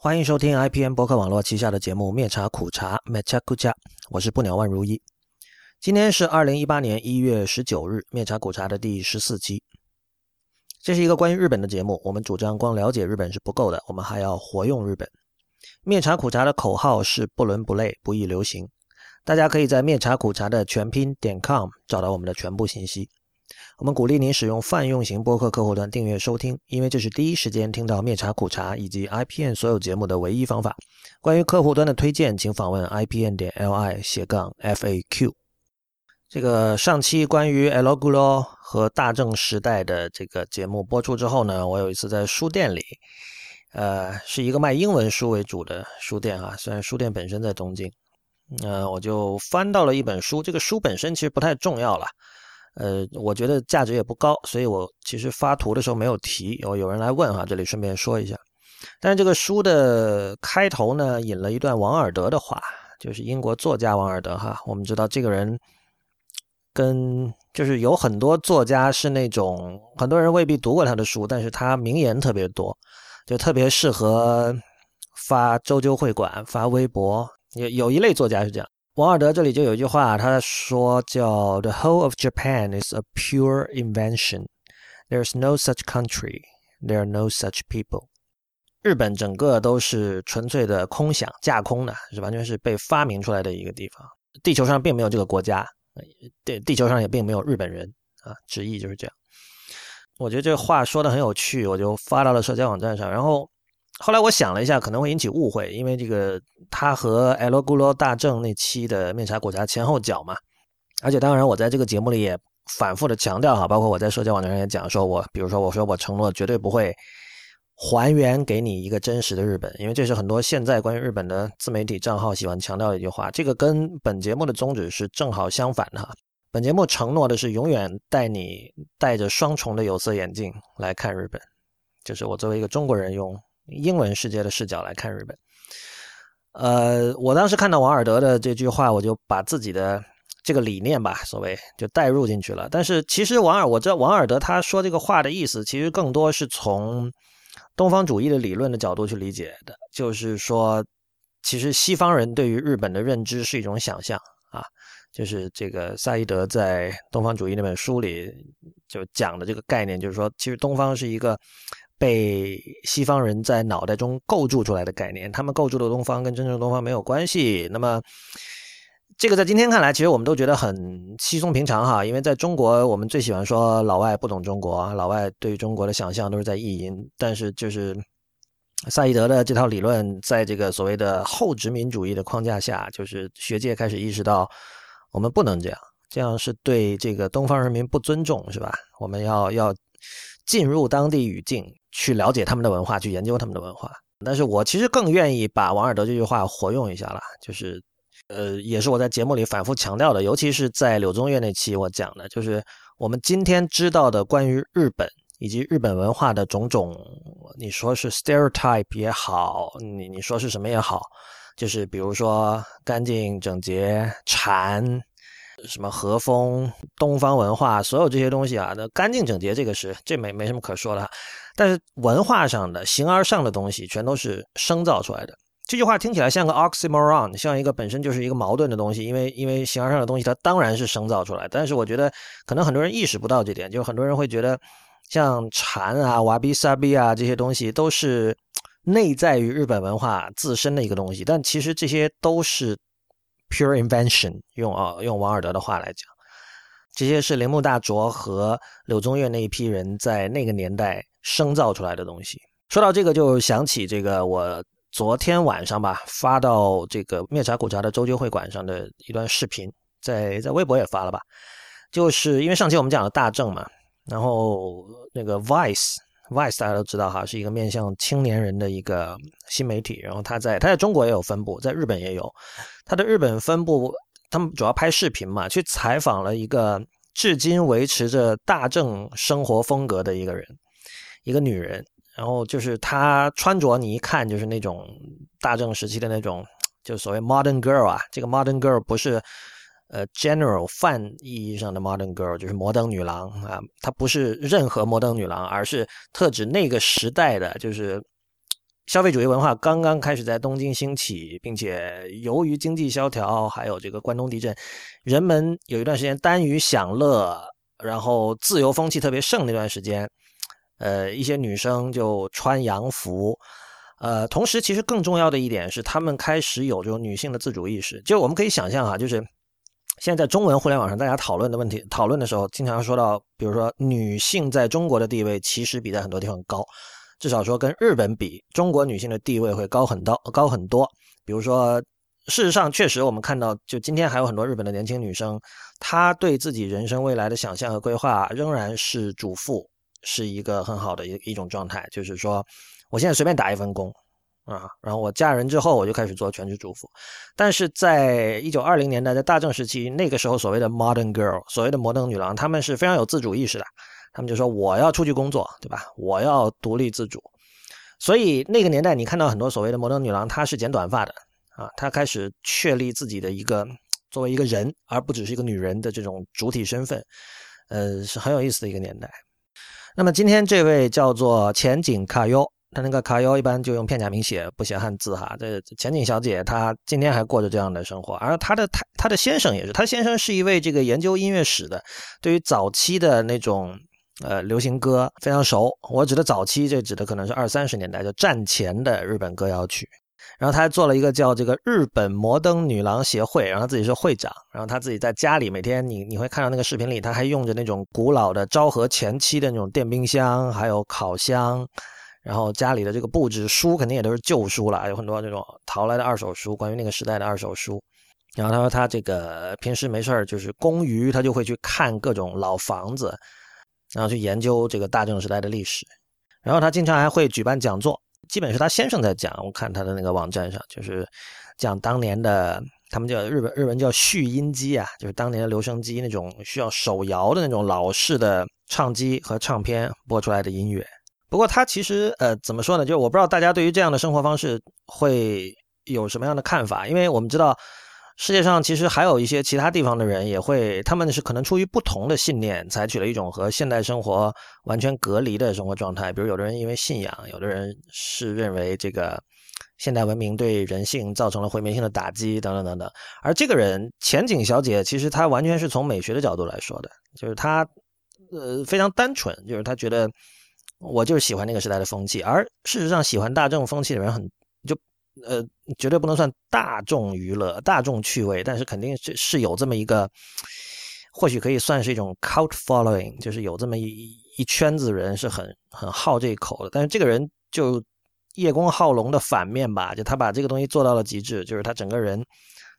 欢迎收听 IPN 博客网络旗下的节目《灭茶苦茶》灭茶苦茶，我是不鸟万如一。今天是二零一八年一月十九日，《灭茶苦茶》的第十四期。这是一个关于日本的节目，我们主张光了解日本是不够的，我们还要活用日本。灭茶苦茶的口号是不伦不类，不易流行。大家可以在灭茶苦茶的全拼点 com 找到我们的全部信息。我们鼓励您使用泛用型播客客户端订阅收听，因为这是第一时间听到灭茶苦茶以及 IPN 所有节目的唯一方法。关于客户端的推荐，请访问 IPN 点 LI 斜杠 FAQ。这个上期关于 El Gulo 和大正时代的这个节目播出之后呢，我有一次在书店里，呃，是一个卖英文书为主的书店啊，虽然书店本身在东京，呃，我就翻到了一本书，这个书本身其实不太重要了。呃，我觉得价值也不高，所以我其实发图的时候没有提。有有人来问哈，这里顺便说一下。但是这个书的开头呢，引了一段王尔德的话，就是英国作家王尔德哈。我们知道这个人跟就是有很多作家是那种很多人未必读过他的书，但是他名言特别多，就特别适合发周究会馆、发微博。有有一类作家是这样。王尔德这里就有一句话，他说叫 "The whole of Japan is a pure invention. There is no such country. There are no such people." 日本整个都是纯粹的空想、架空的，是完全是被发明出来的一个地方。地球上并没有这个国家，地地球上也并没有日本人啊，直译就是这样。我觉得这话说的很有趣，我就发到了社交网站上，然后。后来我想了一下，可能会引起误会，因为这个他和 L 咕噜大正那期的面茶果茶前后脚嘛，而且当然我在这个节目里也反复的强调哈，包括我在社交网站上也讲说，我比如说我说我承诺绝对不会还原给你一个真实的日本，因为这是很多现在关于日本的自媒体账号喜欢强调的一句话，这个跟本节目的宗旨是正好相反的哈。本节目承诺的是永远带你戴着双重的有色眼镜来看日本，就是我作为一个中国人用。英文世界的视角来看日本，呃，我当时看到王尔德的这句话，我就把自己的这个理念吧，所谓就带入进去了。但是其实王尔，我知道王尔德他说这个话的意思，其实更多是从东方主义的理论的角度去理解的，就是说，其实西方人对于日本的认知是一种想象啊，就是这个萨义德在《东方主义》那本书里就讲的这个概念，就是说，其实东方是一个。被西方人在脑袋中构筑出来的概念，他们构筑的东方跟真正的东方没有关系。那么，这个在今天看来，其实我们都觉得很稀松平常哈。因为在中国，我们最喜欢说老外不懂中国，老外对中国的想象都是在意淫。但是，就是萨义德的这套理论，在这个所谓的后殖民主义的框架下，就是学界开始意识到，我们不能这样，这样是对这个东方人民不尊重，是吧？我们要要进入当地语境。去了解他们的文化，去研究他们的文化。但是我其实更愿意把王尔德这句话活用一下了，就是，呃，也是我在节目里反复强调的，尤其是在柳宗悦那期我讲的，就是我们今天知道的关于日本以及日本文化的种种，你说是 stereotype 也好，你你说是什么也好，就是比如说干净整洁、禅。什么和风、东方文化，所有这些东西啊，那干净整洁，这个是这没没什么可说的。但是文化上的、形而上的东西，全都是生造出来的。这句话听起来像个 oxymoron，像一个本身就是一个矛盾的东西。因为因为形而上的东西，它当然是生造出来。但是我觉得，可能很多人意识不到这点，就是很多人会觉得，像禅啊、瓦比萨比啊这些东西，都是内在于日本文化自身的一个东西。但其实这些都是。Pure invention，用啊用王尔德的话来讲，这些是铃木大拙和柳宗悦那一批人在那个年代生造出来的东西。说到这个，就想起这个我昨天晚上吧发到这个灭茶苦茶的周究会馆上的一段视频，在在微博也发了吧。就是因为上期我们讲了大正嘛，然后那个 Vice。Vice 大家都知道哈，是一个面向青年人的一个新媒体。然后他在他在中国也有分布，在日本也有。他的日本分部，他们主要拍视频嘛，去采访了一个至今维持着大正生活风格的一个人，一个女人。然后就是她穿着，你一看就是那种大正时期的那种，就所谓 modern girl 啊。这个 modern girl 不是。呃，general 泛意义上的 modern girl 就是摩登女郎啊，它不是任何摩登女郎，而是特指那个时代的，就是消费主义文化刚刚开始在东京兴起，并且由于经济萧条，还有这个关东地震，人们有一段时间耽于享乐，然后自由风气特别盛那段时间，呃，一些女生就穿洋服，呃，同时其实更重要的一点是，她们开始有这种女性的自主意识。就我们可以想象哈，就是现在在中文互联网上大家讨论的问题，讨论的时候，经常说到，比如说女性在中国的地位其实比在很多地方高。至少说跟日本比，中国女性的地位会高很多，高很多。比如说，事实上确实我们看到，就今天还有很多日本的年轻女生，她对自己人生未来的想象和规划仍然是主妇，是一个很好的一一种状态。就是说，我现在随便打一份工啊，然后我嫁人之后我就开始做全职主妇。但是在一九二零年代，在大正时期，那个时候所谓的 modern girl，所谓的摩登女郎，她们是非常有自主意识的。他们就说我要出去工作，对吧？我要独立自主。所以那个年代，你看到很多所谓的摩登女郎，她是剪短发的啊，她开始确立自己的一个作为一个人，而不只是一个女人的这种主体身份。呃，是很有意思的一个年代。那么今天这位叫做前景卡优，他那个卡优一般就用片假名写，不写汉字哈。这前景小姐她今天还过着这样的生活，而她的她她的先生也是，她先生是一位这个研究音乐史的，对于早期的那种。呃，流行歌非常熟。我指的早期，这指的可能是二三十年代，就战前的日本歌谣曲。然后他还做了一个叫这个日本摩登女郎协会，然后他自己是会长。然后他自己在家里每天，你你会看到那个视频里，他还用着那种古老的昭和前期的那种电冰箱，还有烤箱。然后家里的这个布置，书肯定也都是旧书了，有很多这种淘来的二手书，关于那个时代的二手书。然后他说他这个平时没事儿就是公余，他就会去看各种老房子。然后去研究这个大正时代的历史，然后他经常还会举办讲座，基本是他先生在讲。我看他的那个网站上，就是讲当年的，他们叫日本日文叫续音机啊，就是当年的留声机那种需要手摇的那种老式的唱机和唱片播出来的音乐。不过他其实呃怎么说呢？就是我不知道大家对于这样的生活方式会有什么样的看法，因为我们知道。世界上其实还有一些其他地方的人也会，他们是可能出于不同的信念，采取了一种和现代生活完全隔离的生活状态。比如，有的人因为信仰，有的人是认为这个现代文明对人性造成了毁灭性的打击，等等等等。而这个人前景小姐，其实她完全是从美学的角度来说的，就是她呃非常单纯，就是她觉得我就是喜欢那个时代的风气。而事实上，喜欢大众风气的人很就。呃，绝对不能算大众娱乐、大众趣味，但是肯定是是有这么一个，或许可以算是一种 cult following，就是有这么一一圈子人是很很好这一口的。但是这个人就叶公好龙的反面吧，就他把这个东西做到了极致，就是他整个人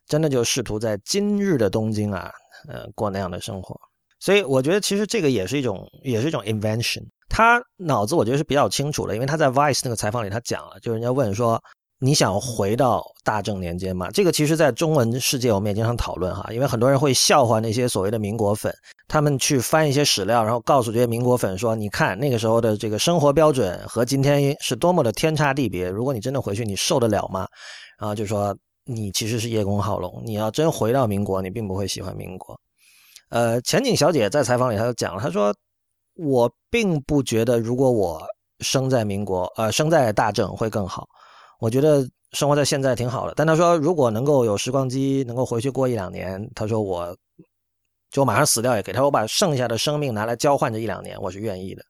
真的就试图在今日的东京啊，呃，过那样的生活。所以我觉得其实这个也是一种，也是一种 invention。他脑子我觉得是比较清楚的，因为他在 Vice 那个采访里他讲了，就人家问说。你想回到大正年间吗？这个其实，在中文世界我们也经常讨论哈，因为很多人会笑话那些所谓的民国粉，他们去翻一些史料，然后告诉这些民国粉说：“你看那个时候的这个生活标准和今天是多么的天差地别，如果你真的回去，你受得了吗？”然后就说你其实是叶公好龙，你要真回到民国，你并不会喜欢民国。呃，前景小姐在采访里她就讲了，她说：“我并不觉得如果我生在民国，呃，生在大正会更好。”我觉得生活在现在挺好的，但她说如果能够有时光机，能够回去过一两年，她说我就马上死掉也给她。我把剩下的生命拿来交换这一两年，我是愿意的。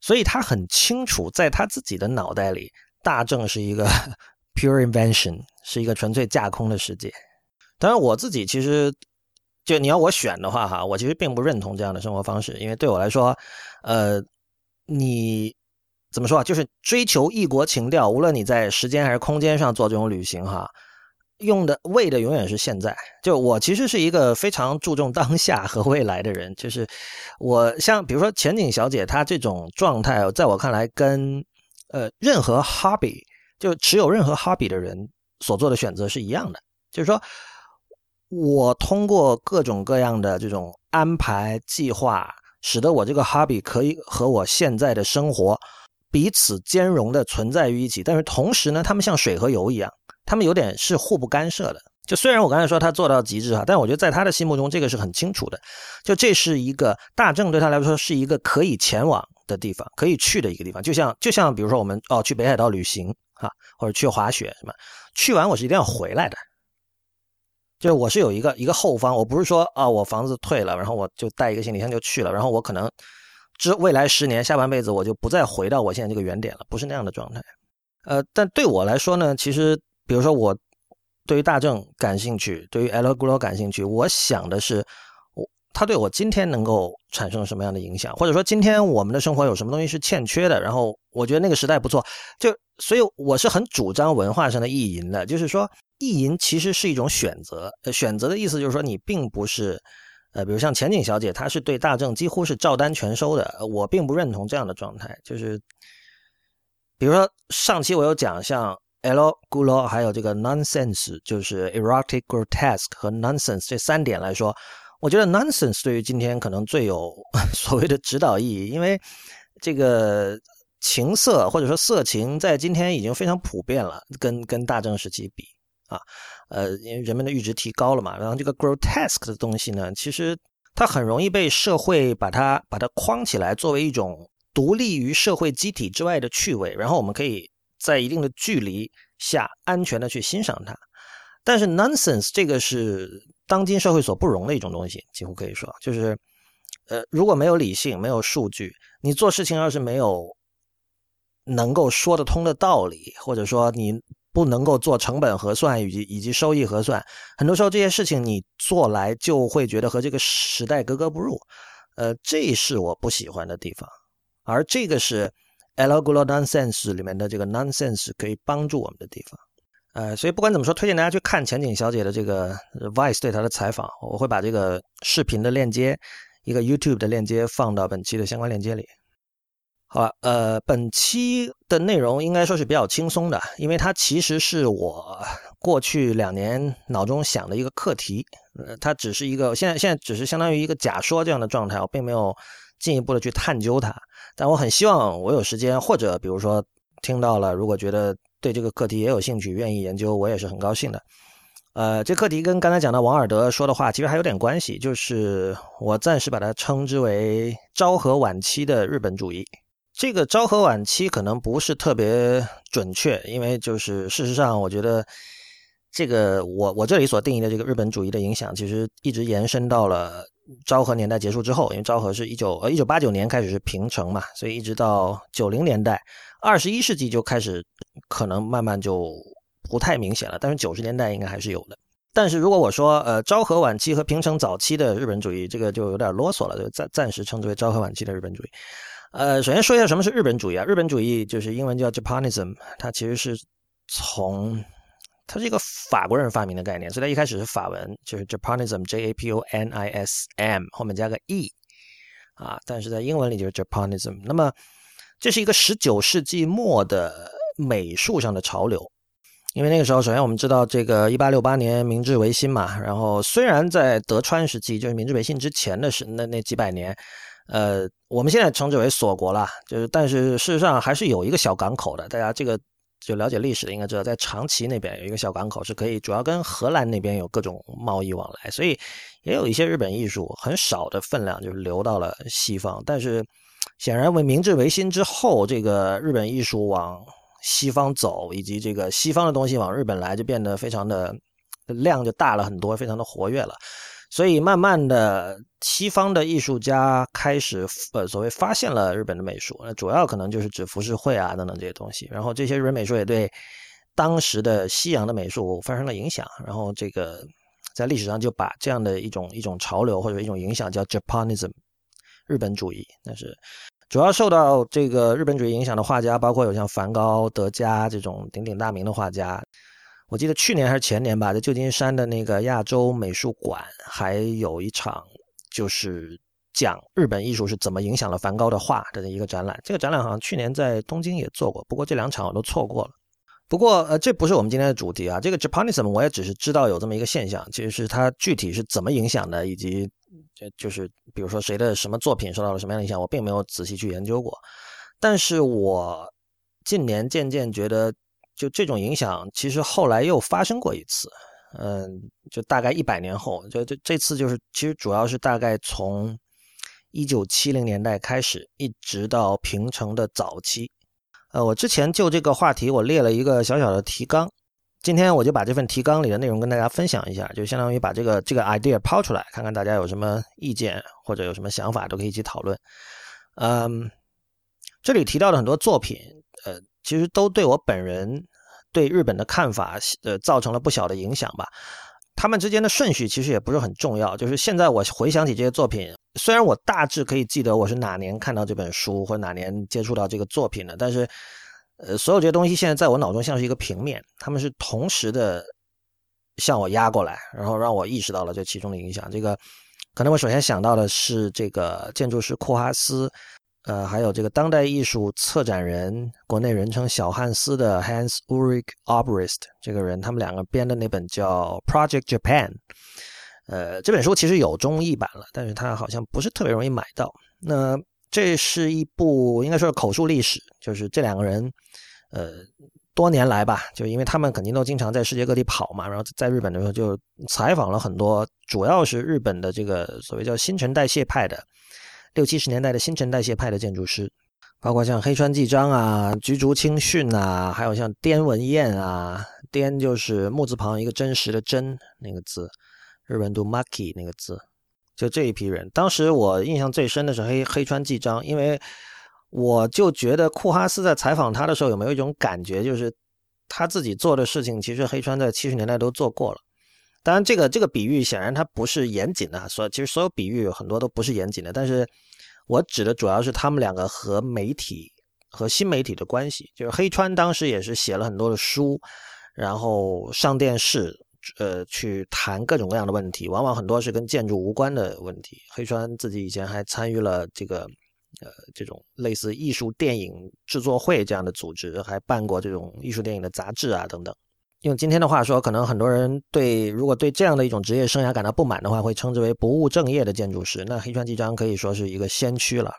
所以她很清楚，在她自己的脑袋里，大正是一个 pure invention，是一个纯粹架空的世界。当然，我自己其实就你要我选的话，哈，我其实并不认同这样的生活方式，因为对我来说，呃，你。怎么说啊？就是追求异国情调，无论你在时间还是空间上做这种旅行，哈，用的为的永远是现在。就我其实是一个非常注重当下和未来的人，就是我像比如说前景小姐她这种状态，在我看来跟呃任何 hobby 就持有任何 hobby 的人所做的选择是一样的，就是说我通过各种各样的这种安排计划，使得我这个 hobby 可以和我现在的生活。彼此兼容的存在于一起，但是同时呢，他们像水和油一样，他们有点是互不干涉的。就虽然我刚才说他做到极致哈，但我觉得在他的心目中，这个是很清楚的。就这是一个大正对他来说是一个可以前往的地方，可以去的一个地方。就像就像比如说我们哦去北海道旅行哈，或者去滑雪什么，去完我是一定要回来的。就是我是有一个一个后方，我不是说啊，我房子退了，然后我就带一个行李箱就去了，然后我可能之未来十年下半辈子我就不再回到我现在这个原点了，不是那样的状态。呃，但对我来说呢，其实比如说我对于大正感兴趣，对于 L g l o 感兴趣，我想的是。它对我今天能够产生什么样的影响，或者说今天我们的生活有什么东西是欠缺的？然后我觉得那个时代不错，就所以我是很主张文化上的意淫的，就是说意淫其实是一种选择，选择的意思就是说你并不是，呃，比如像前景小姐，她是对大正几乎是照单全收的，我并不认同这样的状态。就是比如说上期我有讲像 L g u l o 还有这个 nonsense，就是 erotic grotesque 和 nonsense 这三点来说。我觉得 nonsense 对于今天可能最有 所谓的指导意义，因为这个情色或者说色情在今天已经非常普遍了，跟跟大正时期比啊，呃，因为人们的阈值提高了嘛，然后这个 grotesque 的东西呢，其实它很容易被社会把它把它框起来，作为一种独立于社会机体之外的趣味，然后我们可以在一定的距离下安全的去欣赏它。但是 nonsense 这个是当今社会所不容的一种东西，几乎可以说，就是，呃，如果没有理性，没有数据，你做事情要是没有能够说得通的道理，或者说你不能够做成本核算以及以及收益核算，很多时候这些事情你做来就会觉得和这个时代格格不入，呃，这是我不喜欢的地方，而这个是 L g l o nonsense 里面的这个 nonsense 可以帮助我们的地方。呃，所以不管怎么说，推荐大家去看前景小姐的这个 Vice 对她的采访。我会把这个视频的链接，一个 YouTube 的链接放到本期的相关链接里。好了，呃，本期的内容应该说是比较轻松的，因为它其实是我过去两年脑中想的一个课题。呃，它只是一个现在现在只是相当于一个假说这样的状态，我并没有进一步的去探究它。但我很希望我有时间，或者比如说听到了，如果觉得。对这个课题也有兴趣，愿意研究，我也是很高兴的。呃，这课题跟刚才讲的王尔德说的话其实还有点关系，就是我暂时把它称之为昭和晚期的日本主义。这个昭和晚期可能不是特别准确，因为就是事实上，我觉得这个我我这里所定义的这个日本主义的影响，其实一直延伸到了昭和年代结束之后，因为昭和是一九呃一九八九年开始是平成嘛，所以一直到九零年代。二十一世纪就开始，可能慢慢就不太明显了。但是九十年代应该还是有的。但是如果我说，呃，昭和晚期和平成早期的日本主义，这个就有点啰嗦了，就暂暂时称之为昭和晚期的日本主义。呃，首先说一下什么是日本主义啊？日本主义就是英文叫 Japanism，它其实是从它是一个法国人发明的概念，所以它一开始是法文，就是 Japanism，J A P O N I S M，后面加个 E，啊，但是在英文里就是 Japanism。那么这是一个十九世纪末的美术上的潮流，因为那个时候，首先我们知道这个一八六八年明治维新嘛，然后虽然在德川时期，就是明治维新之前的是那那几百年，呃，我们现在称之为锁国了，就是但是事实上还是有一个小港口的，大家这个就了解历史的应该知道，在长崎那边有一个小港口是可以主要跟荷兰那边有各种贸易往来，所以也有一些日本艺术很少的分量就是流到了西方，但是。显然，为明治维新之后，这个日本艺术往西方走，以及这个西方的东西往日本来，就变得非常的量就大了很多，非常的活跃了。所以，慢慢的，西方的艺术家开始呃所谓发现了日本的美术，那主要可能就是指浮世绘啊等等这些东西。然后，这些日本美术也对当时的西洋的美术发生了影响。然后，这个在历史上就把这样的一种一种潮流或者一种影响叫 Japanism。日本主义，但是主要受到这个日本主义影响的画家，包括有像梵高、德加这种鼎鼎大名的画家。我记得去年还是前年吧，在旧金山的那个亚洲美术馆，还有一场就是讲日本艺术是怎么影响了梵高的画的一个展览。这个展览好像去年在东京也做过，不过这两场我都错过了。不过呃，这不是我们今天的主题啊。这个 Japanism 我也只是知道有这么一个现象，其实是它具体是怎么影响的，以及。就就是比如说谁的什么作品受到了什么样的影响，我并没有仔细去研究过。但是我近年渐渐觉得，就这种影响其实后来又发生过一次。嗯，就大概一百年后，就这这次就是其实主要是大概从一九七零年代开始，一直到平成的早期。呃，我之前就这个话题我列了一个小小的提纲，今天我就把这份提纲里的内容跟大家分享一下，就相当于把这个这个 idea 抛出来，看看大家有什么意见或者有什么想法，都可以一起讨论。嗯，这里提到的很多作品，其实都对我本人对日本的看法，呃，造成了不小的影响吧。他们之间的顺序其实也不是很重要，就是现在我回想起这些作品，虽然我大致可以记得我是哪年看到这本书或者哪年接触到这个作品的，但是，呃，所有这些东西现在在我脑中像是一个平面，他们是同时的向我压过来，然后让我意识到了这其中的影响。这个可能我首先想到的是这个建筑师库哈斯。呃，还有这个当代艺术策展人，国内人称小汉斯的 Hans Ulrich Obrist 这个人，他们两个编的那本叫《Project Japan》。呃，这本书其实有中译版了，但是它好像不是特别容易买到。那这是一部应该说是口述历史，就是这两个人，呃，多年来吧，就因为他们肯定都经常在世界各地跑嘛，然后在日本的时候就采访了很多，主要是日本的这个所谓叫新陈代谢派的。六七十年代的新陈代谢派的建筑师，包括像黑川纪章啊、菊竹清训啊，还有像滇文彦啊，滇就是木字旁一个真实的真那个字，日文读 maki 那个字，就这一批人。当时我印象最深的是黑黑川纪章，因为我就觉得库哈斯在采访他的时候有没有一种感觉，就是他自己做的事情，其实黑川在七十年代都做过了。当然，这个这个比喻显然它不是严谨的，所以其实所有比喻很多都不是严谨的。但是我指的主要是他们两个和媒体和新媒体的关系。就是黑川当时也是写了很多的书，然后上电视，呃，去谈各种各样的问题，往往很多是跟建筑无关的问题。黑川自己以前还参与了这个呃这种类似艺术电影制作会这样的组织，还办过这种艺术电影的杂志啊等等。用今天的话说，可能很多人对如果对这样的一种职业生涯感到不满的话，会称之为不务正业的建筑师。那黑川纪章可以说是一个先驱了。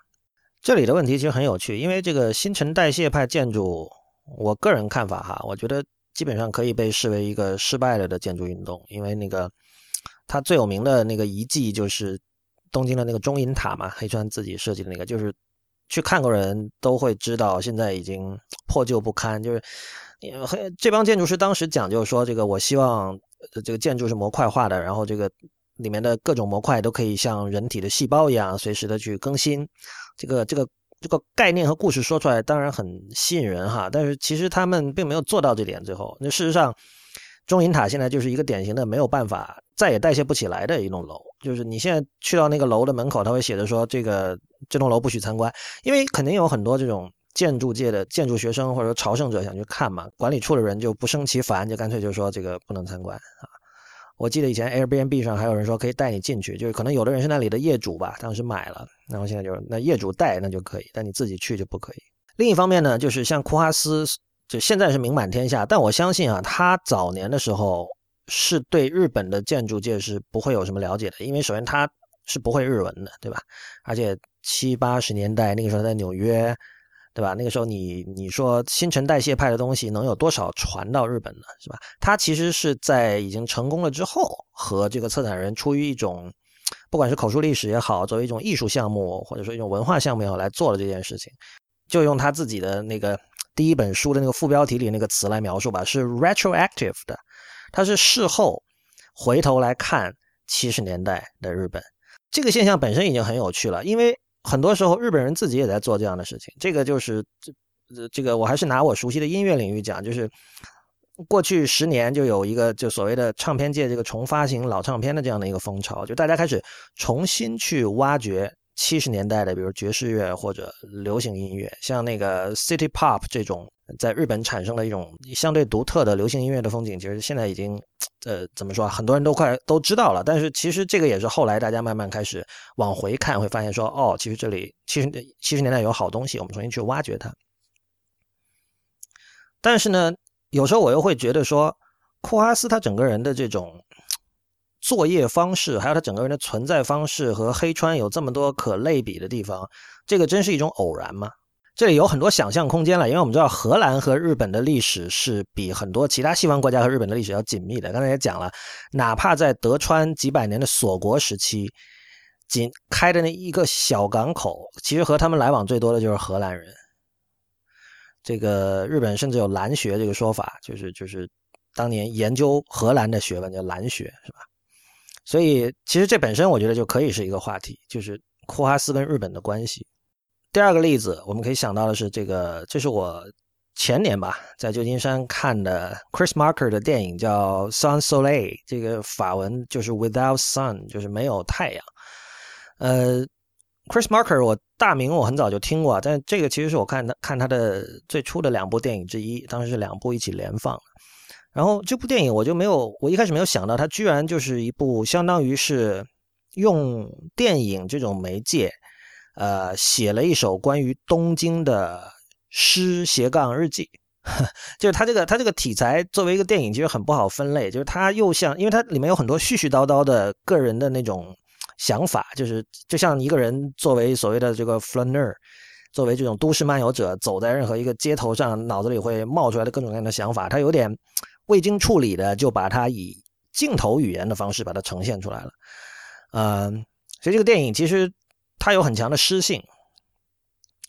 这里的问题其实很有趣，因为这个新陈代谢派建筑，我个人看法哈，我觉得基本上可以被视为一个失败了的建筑运动。因为那个他最有名的那个遗迹就是东京的那个中银塔嘛，黑川自己设计的那个，就是去看过人都会知道，现在已经破旧不堪，就是。这帮建筑师当时讲究说，这个我希望这个建筑是模块化的，然后这个里面的各种模块都可以像人体的细胞一样，随时的去更新。这个这个这个概念和故事说出来当然很吸引人哈，但是其实他们并没有做到这点。最后，那事实上，中银塔现在就是一个典型的没有办法再也代谢不起来的一栋楼。就是你现在去到那个楼的门口，他会写着说，这个这栋楼不许参观，因为肯定有很多这种。建筑界的建筑学生或者说朝圣者想去看嘛，管理处的人就不胜其烦，就干脆就说这个不能参观啊。我记得以前 Airbnb 上还有人说可以带你进去，就是可能有的人是那里的业主吧，当时买了，然后现在就是那业主带那就可以，但你自己去就不可以。另一方面呢，就是像库哈斯，就现在是名满天下，但我相信啊，他早年的时候是对日本的建筑界是不会有什么了解的，因为首先他是不会日文的，对吧？而且七八十年代那个时候在纽约。对吧？那个时候你你说新陈代谢派的东西能有多少传到日本呢？是吧？他其实是在已经成功了之后，和这个策展人出于一种，不管是口述历史也好，作为一种艺术项目或者说一种文化项目也好，来做了这件事情。就用他自己的那个第一本书的那个副标题里那个词来描述吧，是 retroactive 的，他是事后回头来看七十年代的日本。这个现象本身已经很有趣了，因为。很多时候，日本人自己也在做这样的事情。这个就是这这个，我还是拿我熟悉的音乐领域讲，就是过去十年就有一个就所谓的唱片界这个重发行老唱片的这样的一个风潮，就大家开始重新去挖掘七十年代的，比如爵士乐或者流行音乐，像那个 City Pop 这种。在日本产生了一种相对独特的流行音乐的风景，其实现在已经，呃，怎么说啊？很多人都快都知道了。但是其实这个也是后来大家慢慢开始往回看，会发现说，哦，其实这里七十七十年代有好东西，我们重新去挖掘它。但是呢，有时候我又会觉得说，库哈斯他整个人的这种作业方式，还有他整个人的存在方式，和黑川有这么多可类比的地方，这个真是一种偶然吗？这里有很多想象空间了，因为我们知道荷兰和日本的历史是比很多其他西方国家和日本的历史要紧密的。刚才也讲了，哪怕在德川几百年的锁国时期，仅开的那一个小港口，其实和他们来往最多的就是荷兰人。这个日本甚至有兰学这个说法，就是就是当年研究荷兰的学问叫兰学，是吧？所以其实这本身我觉得就可以是一个话题，就是库哈斯跟日本的关系。第二个例子，我们可以想到的是这个，这是我前年吧，在旧金山看的 Chris Marker 的电影叫《Sun Soleil》，这个法文就是 Without Sun，就是没有太阳。呃，Chris Marker 我大名我很早就听过，但这个其实是我看他看他的最初的两部电影之一，当时是两部一起连放。然后这部电影我就没有，我一开始没有想到，它居然就是一部相当于是用电影这种媒介。呃，写了一首关于东京的诗斜杠日记，就是他这个他这个题材作为一个电影，其实很不好分类，就是他又像，因为它里面有很多絮絮叨叨的个人的那种想法，就是就像一个人作为所谓的这个 flaner，作为这种都市漫游者，走在任何一个街头上，脑子里会冒出来的各种各样的想法，他有点未经处理的，就把它以镜头语言的方式把它呈现出来了，嗯，所以这个电影其实。它有很强的诗性，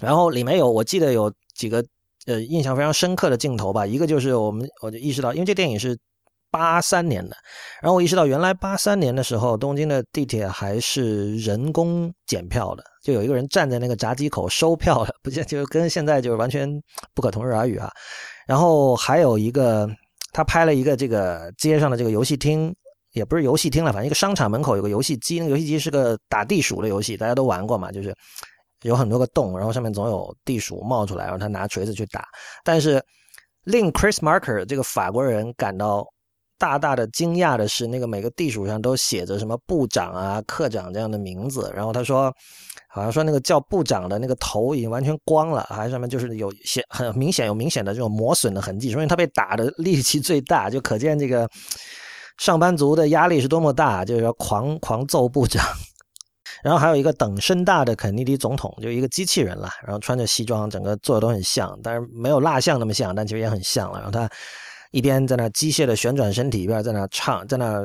然后里面有我记得有几个呃印象非常深刻的镜头吧。一个就是我们我就意识到，因为这电影是八三年的，然后我意识到原来八三年的时候，东京的地铁还是人工检票的，就有一个人站在那个闸机口收票的，不就就跟现在就是完全不可同日而语啊。然后还有一个，他拍了一个这个街上的这个游戏厅。也不是游戏厅了，反正一个商场门口有个游戏机，那个游戏机是个打地鼠的游戏，大家都玩过嘛，就是有很多个洞，然后上面总有地鼠冒出来，然后他拿锤子去打。但是令 Chris Marker 这个法国人感到大大的惊讶的是，那个每个地鼠上都写着什么部长啊、科长这样的名字，然后他说，好像说那个叫部长的那个头已经完全光了，还上面就是有显很明显有明显的这种磨损的痕迹，说明他被打的力气最大，就可见这个。上班族的压力是多么大，就是要狂狂揍部长，然后还有一个等身大的肯尼迪总统，就一个机器人了，然后穿着西装，整个做的都很像，但是没有蜡像那么像，但其实也很像了。然后他一边在那机械的旋转身体，一边在那唱，在那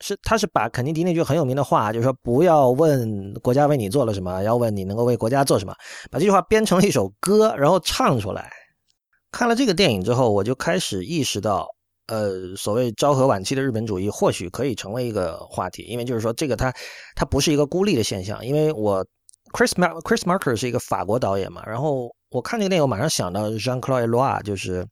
是他是把肯尼迪那句很有名的话，就是说不要问国家为你做了什么，要问你能够为国家做什么，把这句话编成了一首歌，然后唱出来。看了这个电影之后，我就开始意识到。呃，所谓昭和晚期的日本主义，或许可以成为一个话题，因为就是说，这个它它不是一个孤立的现象。因为我 Chris Mar Chris Marker 是一个法国导演嘛，然后我看这个电影，我马上想到 Jean-Claude l o i 就是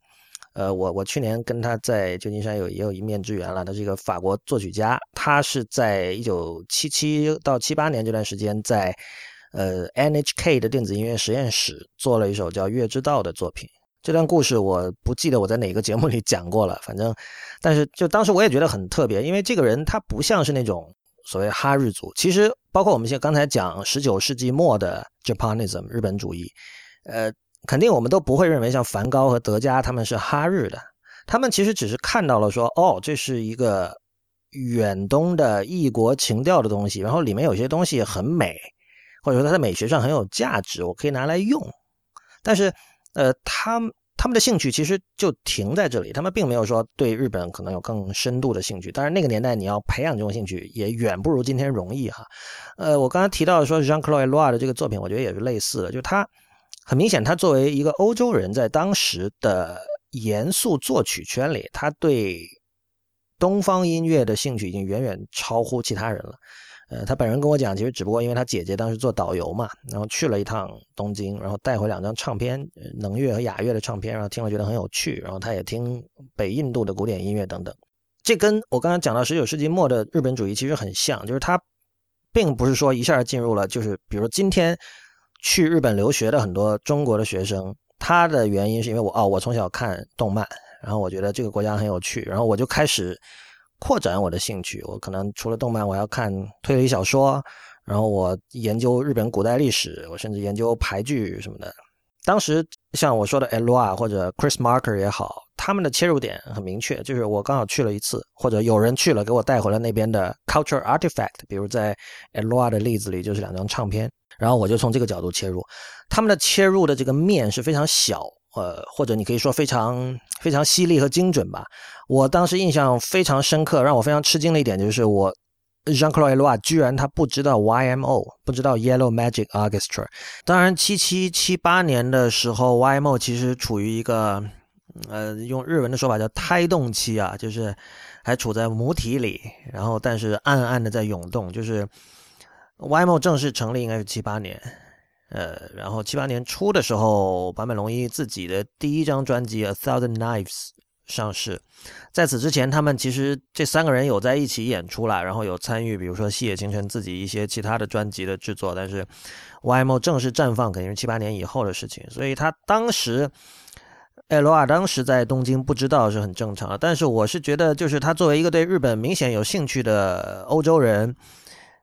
呃，我我去年跟他在旧金山有也有一面之缘了。他是一个法国作曲家，他是在一九七七到七八年这段时间，在呃 NHK 的电子音乐实验室做了一首叫《月之道》的作品。这段故事我不记得我在哪个节目里讲过了，反正，但是就当时我也觉得很特别，因为这个人他不像是那种所谓哈日族，其实包括我们现在刚才讲十九世纪末的 Japanism 日本主义，呃，肯定我们都不会认为像梵高和德加他们是哈日的，他们其实只是看到了说，哦，这是一个远东的异国情调的东西，然后里面有些东西很美，或者说它在美学上很有价值，我可以拿来用，但是。呃，他他们的兴趣其实就停在这里，他们并没有说对日本可能有更深度的兴趣。当然，那个年代你要培养这种兴趣也远不如今天容易哈。呃，我刚才提到说 Jean-Claude l o i 的这个作品，我觉得也是类似的，就是他很明显，他作为一个欧洲人，在当时的严肃作曲圈里，他对东方音乐的兴趣已经远远超乎其他人了。呃，他本人跟我讲，其实只不过因为他姐姐当时做导游嘛，然后去了一趟东京，然后带回两张唱片，能乐和雅乐的唱片，然后听了觉得很有趣，然后他也听北印度的古典音乐等等。这跟我刚刚讲到十九世纪末的日本主义其实很像，就是他并不是说一下进入了，就是比如说今天去日本留学的很多中国的学生，他的原因是因为我哦，我从小看动漫，然后我觉得这个国家很有趣，然后我就开始。扩展我的兴趣，我可能除了动漫，我要看推理小说，然后我研究日本古代历史，我甚至研究牌剧什么的。当时像我说的 L R 或者 Chris Marker 也好，他们的切入点很明确，就是我刚好去了一次，或者有人去了给我带回了那边的 culture artifact，比如在 L R 的例子里就是两张唱片，然后我就从这个角度切入，他们的切入的这个面是非常小。呃，或者你可以说非常非常犀利和精准吧。我当时印象非常深刻，让我非常吃惊的一点就是，我 Jean Claude Eloi 居然他不知道 YMO，不知道 Yellow Magic Orchestra。当然，七七七八年的时候，YMO 其实处于一个呃，用日文的说法叫胎动期啊，就是还处在母体里，然后但是暗暗的在涌动。就是 YMO 正式成立应该是七八年，呃，然后七八年初的时候，坂本龙一自己的第一张专辑《A Thousand Knives》。上市，在此之前，他们其实这三个人有在一起演出了，然后有参与，比如说细野晴臣自己一些其他的专辑的制作。但是，YMO 正式绽放肯定是七八年以后的事情，所以他当时，艾罗尔当时在东京不知道是很正常的。但是我是觉得，就是他作为一个对日本明显有兴趣的欧洲人，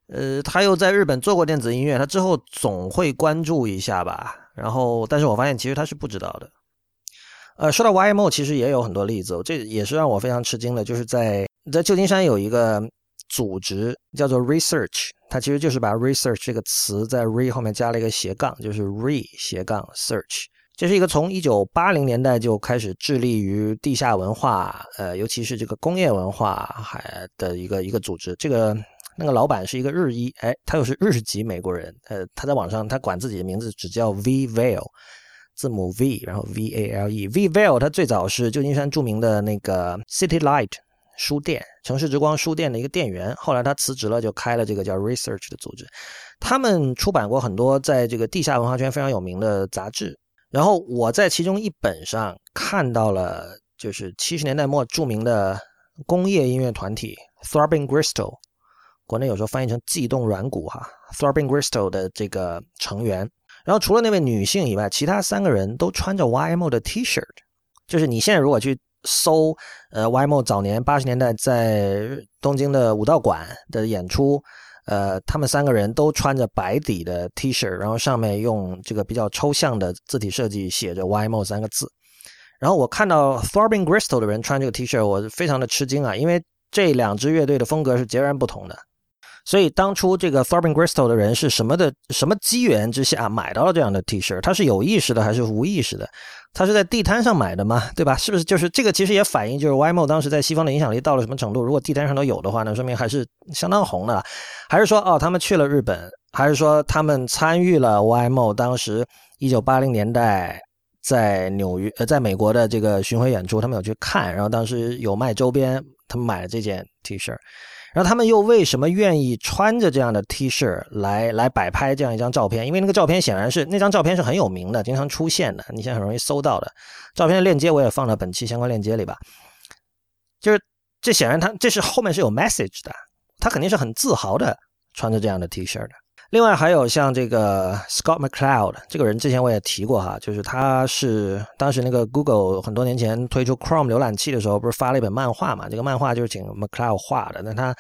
呃，他又在日本做过电子音乐，他之后总会关注一下吧。然后，但是我发现其实他是不知道的。呃，说到 YMO，其实也有很多例子，这也是让我非常吃惊的。就是在在旧金山有一个组织叫做 Research，它其实就是把 Research 这个词在 Re 后面加了一个斜杠，就是 Re 斜杠 Search。这是一个从一九八零年代就开始致力于地下文化，呃，尤其是这个工业文化还的一个一个组织。这个那个老板是一个日裔，哎，他又是日籍美国人，呃，他在网上他管自己的名字只叫 V Vale。字母 V，然后 V A L E，V Vale，它最早是旧金山著名的那个 City Light 书店，城市之光书店的一个店员。后来他辞职了，就开了这个叫 Research 的组织。他们出版过很多在这个地下文化圈非常有名的杂志。然后我在其中一本上看到了，就是七十年代末著名的工业音乐团体 Throbbing Gristle，国内有时候翻译成悸动软骨哈，Throbbing Gristle 的这个成员。然后除了那位女性以外，其他三个人都穿着 YMO 的 T-shirt。就是你现在如果去搜，呃，YMO 早年八十年代在东京的武道馆的演出，呃，他们三个人都穿着白底的 T-shirt，然后上面用这个比较抽象的字体设计写着 YMO 三个字。然后我看到 Throbbing Gristle 的人穿这个 T-shirt，我非常的吃惊啊，因为这两支乐队的风格是截然不同的。所以当初这个 Thorben Gristle 的人是什么的什么机缘之下买到了这样的 T 恤？他是有意识的还是无意识的？他是在地摊上买的吗？对吧？是不是就是这个？其实也反映就是 YMO 当时在西方的影响力到了什么程度？如果地摊上都有的话，那说明还是相当红的。还是说哦，他们去了日本？还是说他们参与了 YMO 当时一九八零年代在纽约呃在美国的这个巡回演出？他们有去看，然后当时有卖周边，他们买了这件 T 恤。然后他们又为什么愿意穿着这样的 T 恤来来摆拍这样一张照片？因为那个照片显然是那张照片是很有名的，经常出现的，你现在很容易搜到的。照片的链接我也放到本期相关链接里吧。就是这显然他这是后面是有 message 的，他肯定是很自豪的穿着这样的 T 恤的。另外还有像这个 Scott McCloud 这个人，之前我也提过哈，就是他是当时那个 Google 很多年前推出 Chrome 浏览器的时候，不是发了一本漫画嘛？这个漫画就是请 McCloud 画的。那他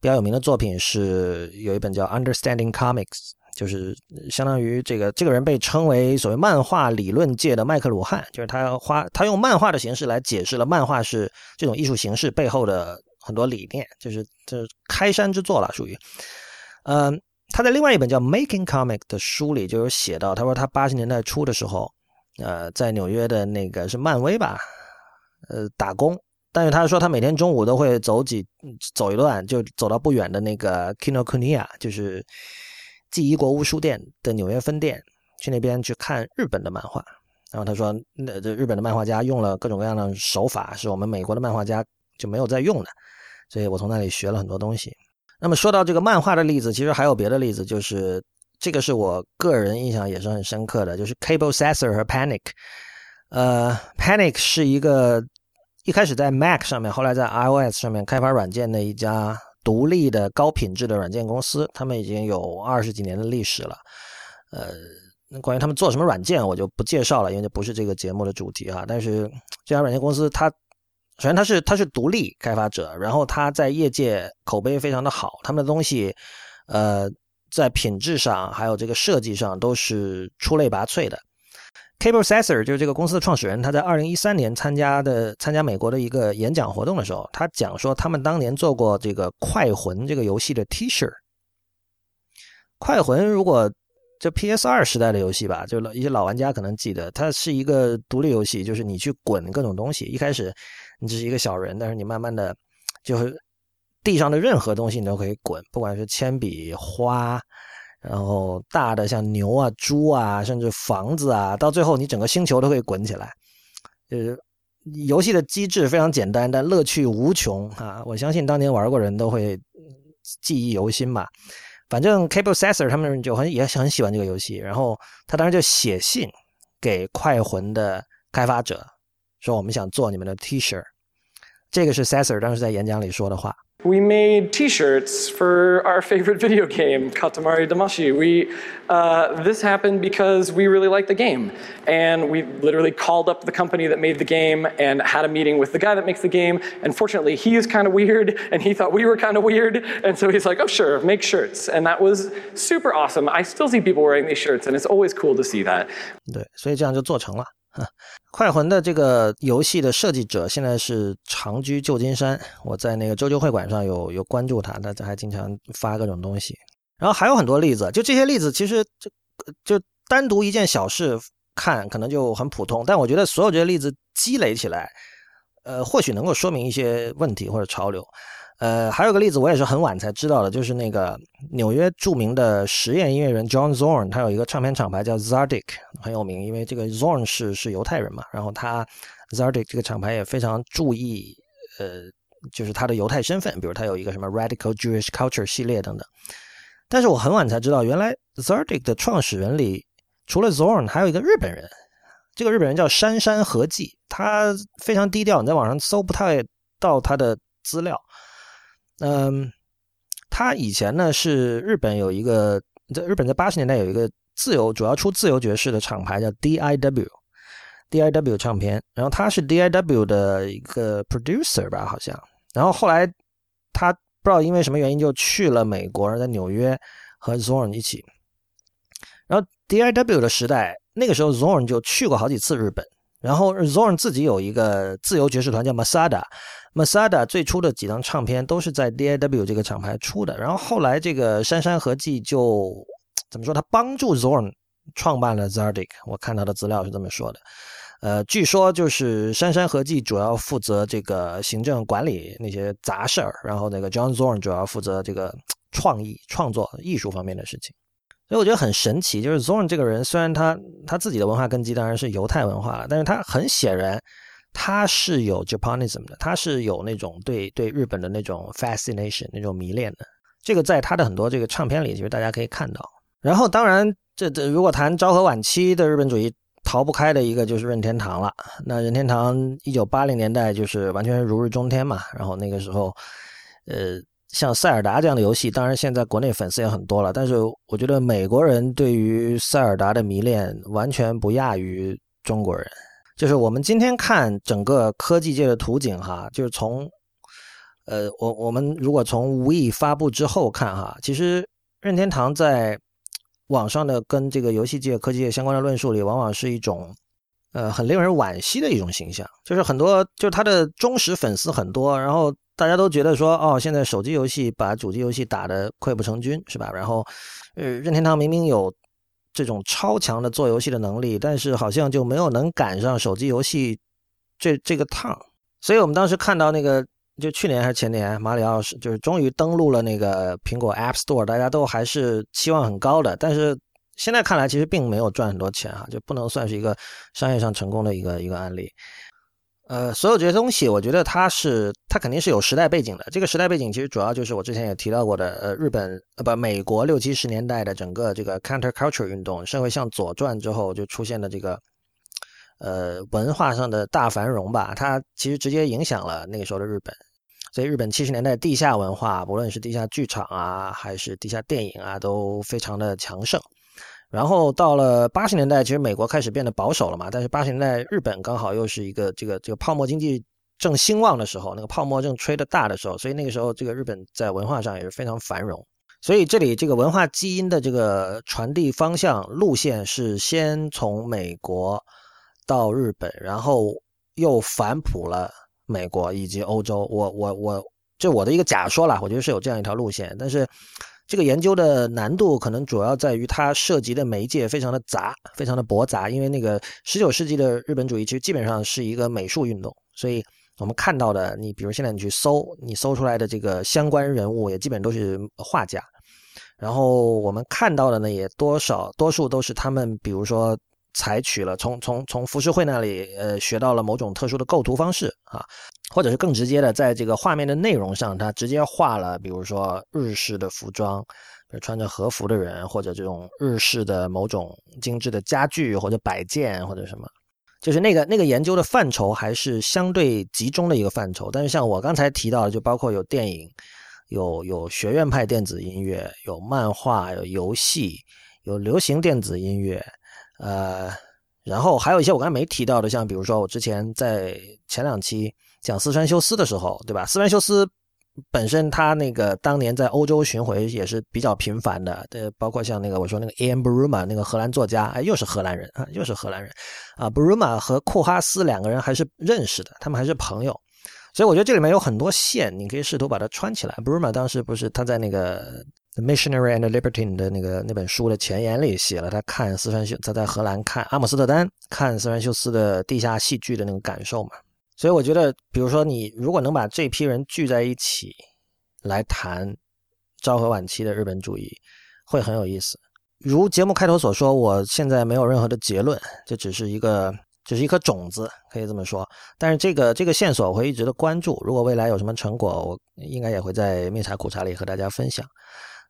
比较有名的作品是有一本叫 Understanding Comics，就是相当于这个这个人被称为所谓漫画理论界的麦克鲁汉，就是他花他用漫画的形式来解释了漫画是这种艺术形式背后的很多理念，就是这开山之作了，属于嗯。他在另外一本叫《Making Comic》的书里就有写到，他说他八十年代初的时候，呃，在纽约的那个是漫威吧，呃，打工。但是他说他每天中午都会走几走一段，就走到不远的那个 Kinokuniya，就是记忆国屋书店的纽约分店，去那边去看日本的漫画。然后他说，那这日本的漫画家用了各种各样的手法，是我们美国的漫画家就没有在用的，所以我从那里学了很多东西。那么说到这个漫画的例子，其实还有别的例子，就是这个是我个人印象也是很深刻的，就是 Cable Sasser 和 Panic。呃，Panic 是一个一开始在 Mac 上面，后来在 iOS 上面开发软件的一家独立的高品质的软件公司，他们已经有二十几年的历史了。呃，那关于他们做什么软件，我就不介绍了，因为这不是这个节目的主题哈。但是这家软件公司它。首先，他是他是独立开发者，然后他在业界口碑非常的好，他们的东西，呃，在品质上还有这个设计上都是出类拔萃的。Cable Sasser 就是这个公司的创始人，他在二零一三年参加的参加美国的一个演讲活动的时候，他讲说他们当年做过这个《快魂》这个游戏的 T 恤。快魂如果就 PS 二时代的游戏吧，就一些老玩家可能记得，它是一个独立游戏，就是你去滚各种东西，一开始。你只是一个小人，但是你慢慢的，就是地上的任何东西你都可以滚，不管是铅笔、花，然后大的像牛啊、猪啊，甚至房子啊，到最后你整个星球都可以滚起来。就是游戏的机制非常简单，但乐趣无穷啊！我相信当年玩过人都会记忆犹新吧。反正 Cable Sasser 他们就很也很喜欢这个游戏，然后他当时就写信给快魂的开发者，说我们想做你们的 T 恤。这个是 Sasser 当时在演讲里说的话。We made T-shirts for our favorite video game, Katamari Damashi. We uh, this happened because we really liked the game, and we literally called up the company that made the game and had a meeting with the guy that makes the game. And fortunately, he is kind of weird, and he thought we were kind of weird, and so he's like, "Oh, sure, make shirts." And that was super awesome. I still see people wearing these shirts, and it's always cool to see that. 对，所以这样就做成了。 快魂的这个游戏的设计者现在是长居旧金山，我在那个周周会馆上有有关注他，他还经常发各种东西。然后还有很多例子，就这些例子其实就就单独一件小事看可能就很普通，但我觉得所有这些例子积累起来，呃，或许能够说明一些问题或者潮流。呃，还有个例子，我也是很晚才知道的，就是那个纽约著名的实验音乐人 John Zorn，他有一个唱片厂牌叫 Zardik，很有名，因为这个 Zorn 是是犹太人嘛，然后他 Zardik 这个厂牌也非常注意，呃，就是他的犹太身份，比如他有一个什么 Radical Jewish Culture 系列等等。但是我很晚才知道，原来 Zardik 的创始人里除了 Zorn，还有一个日本人，这个日本人叫山山和纪，他非常低调，你在网上搜不太到他的资料。嗯，他以前呢是日本有一个，在日本在八十年代有一个自由主要出自由爵士的厂牌叫 DIW，DIW 唱片，然后他是 DIW 的一个 producer 吧好像，然后后来他不知道因为什么原因就去了美国，在纽约和 Zorn 一起，然后 DIW 的时代那个时候 Zorn 就去过好几次日本。然后 Zorn 自己有一个自由爵士团叫 Masada，Masada 最初的几张唱片都是在 DIW 这个厂牌出的。然后后来这个杉山和纪就怎么说？他帮助 Zorn 创办了 Zardik，我看到的资料是这么说的。呃，据说就是杉山和纪主要负责这个行政管理那些杂事儿，然后那个 John Zorn 主要负责这个创意创作艺术方面的事情。所以我觉得很神奇，就是 Zorn 这个人，虽然他他自己的文化根基当然是犹太文化了，但是他很显然他是有 Japanism 的，他是有那种对对日本的那种 fascination 那种迷恋的。这个在他的很多这个唱片里，其实大家可以看到。然后当然，这这如果谈昭和晚期的日本主义，逃不开的一个就是任天堂了。那任天堂一九八零年代就是完全如日中天嘛，然后那个时候，呃。像塞尔达这样的游戏，当然现在国内粉丝也很多了，但是我觉得美国人对于塞尔达的迷恋完全不亚于中国人。就是我们今天看整个科技界的图景哈，就是从，呃，我我们如果从无意发布之后看哈，其实任天堂在网上的跟这个游戏界、科技界相关的论述里，往往是一种，呃，很令人惋惜的一种形象，就是很多就是他的忠实粉丝很多，然后。大家都觉得说，哦，现在手机游戏把主机游戏打得溃不成军，是吧？然后，呃，任天堂明明有这种超强的做游戏的能力，但是好像就没有能赶上手机游戏这这个趟。所以我们当时看到那个，就去年还是前年，马里奥是就是终于登陆了那个苹果 App Store，大家都还是期望很高的。但是现在看来，其实并没有赚很多钱啊，就不能算是一个商业上成功的一个一个案例。呃，所有这些东西，我觉得它是它肯定是有时代背景的。这个时代背景其实主要就是我之前也提到过的，呃，日本呃不美国六七十年代的整个这个 counterculture 运动，社会向左转之后就出现的这个呃文化上的大繁荣吧。它其实直接影响了那个时候的日本，所以日本七十年代地下文化，不论是地下剧场啊，还是地下电影啊，都非常的强盛。然后到了八十年代，其实美国开始变得保守了嘛。但是八十年代日本刚好又是一个这个这个泡沫经济正兴旺的时候，那个泡沫正吹得大的时候，所以那个时候这个日本在文化上也是非常繁荣。所以这里这个文化基因的这个传递方向路线是先从美国到日本，然后又反哺了美国以及欧洲。我我我，这我的一个假说了，我觉得是有这样一条路线，但是。这个研究的难度可能主要在于它涉及的媒介非常的杂，非常的驳杂。因为那个十九世纪的日本主义其实基本上是一个美术运动，所以我们看到的，你比如现在你去搜，你搜出来的这个相关人物也基本都是画家，然后我们看到的呢，也多少多数都是他们，比如说采取了从从从浮世绘那里呃学到了某种特殊的构图方式啊，或者是更直接的，在这个画面的内容上，他直接画了，比如说日式的服装，比如穿着和服的人，或者这种日式的某种精致的家具或者摆件或者什么。就是那个那个研究的范畴还是相对集中的一个范畴，但是像我刚才提到的，就包括有电影，有有学院派电子音乐，有漫画，有游戏，有流行电子音乐，呃，然后还有一些我刚才没提到的，像比如说我之前在前两期讲四川修斯的时候，对吧？四川修斯。本身他那个当年在欧洲巡回也是比较频繁的，对，包括像那个我说那个 Ian Bruma 那个荷兰作家，哎，又是荷兰人啊，又是荷兰人，啊，Bruma 和库哈斯两个人还是认识的，他们还是朋友，所以我觉得这里面有很多线，你可以试图把它穿起来。Bruma 当时不是他在那个 Missionary and Libertine 的那个那本书的前言里写了他看斯川修他在荷兰看阿姆斯特丹看斯川修斯的地下戏剧的那个感受嘛。所以我觉得，比如说你如果能把这批人聚在一起来谈昭和晚期的日本主义，会很有意思。如节目开头所说，我现在没有任何的结论，这只是一个，只是一颗种子，可以这么说。但是这个这个线索我会一直的关注，如果未来有什么成果，我应该也会在灭茶苦茶里和大家分享。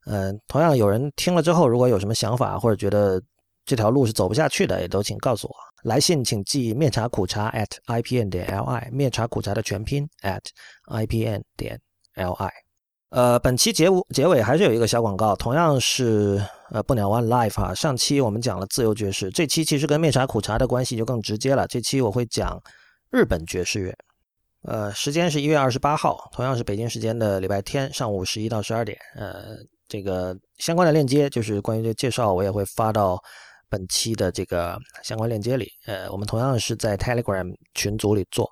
嗯，同样有人听了之后，如果有什么想法或者觉得这条路是走不下去的，也都请告诉我。来信请寄面茶苦茶 at ipn 点 li，面茶苦茶的全拼 at ipn 点 li。呃，本期结尾结尾还是有一个小广告，同样是呃不鸟 One Life 啊。上期我们讲了自由爵士，这期其实跟面茶苦茶的关系就更直接了。这期我会讲日本爵士乐，呃，时间是一月二十八号，同样是北京时间的礼拜天上午十一到十二点。呃，这个相关的链接就是关于这介绍，我也会发到。本期的这个相关链接里，呃，我们同样是在 Telegram 群组里做。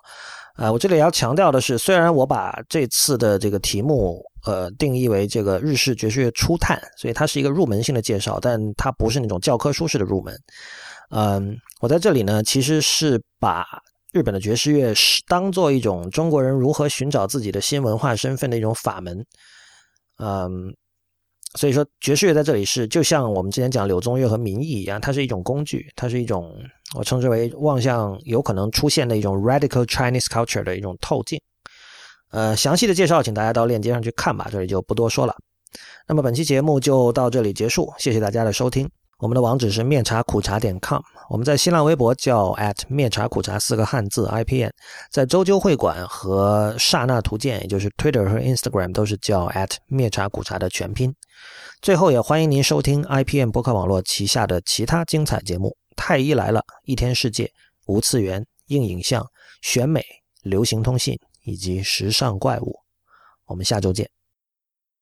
呃，我这里要强调的是，虽然我把这次的这个题目，呃，定义为这个日式爵士乐初探，所以它是一个入门性的介绍，但它不是那种教科书式的入门。嗯，我在这里呢，其实是把日本的爵士乐是当做一种中国人如何寻找自己的新文化身份的一种法门。嗯。所以说，爵士乐在这里是就像我们之前讲柳宗悦和民意一样，它是一种工具，它是一种我称之为望向有可能出现的一种 radical Chinese culture 的一种透镜。呃，详细的介绍请大家到链接上去看吧，这里就不多说了。那么本期节目就到这里结束，谢谢大家的收听。我们的网址是面茶苦茶点 com，我们在新浪微博叫 at 面茶苦茶四个汉字 IPN，在周究会馆和刹那图鉴，也就是 Twitter 和 Instagram 都是叫 at 面茶苦茶的全拼。最后也欢迎您收听 IPN 播客网络旗下的其他精彩节目：太医来了、一天世界、无次元、硬影像、选美、流行通信以及时尚怪物。我们下周见。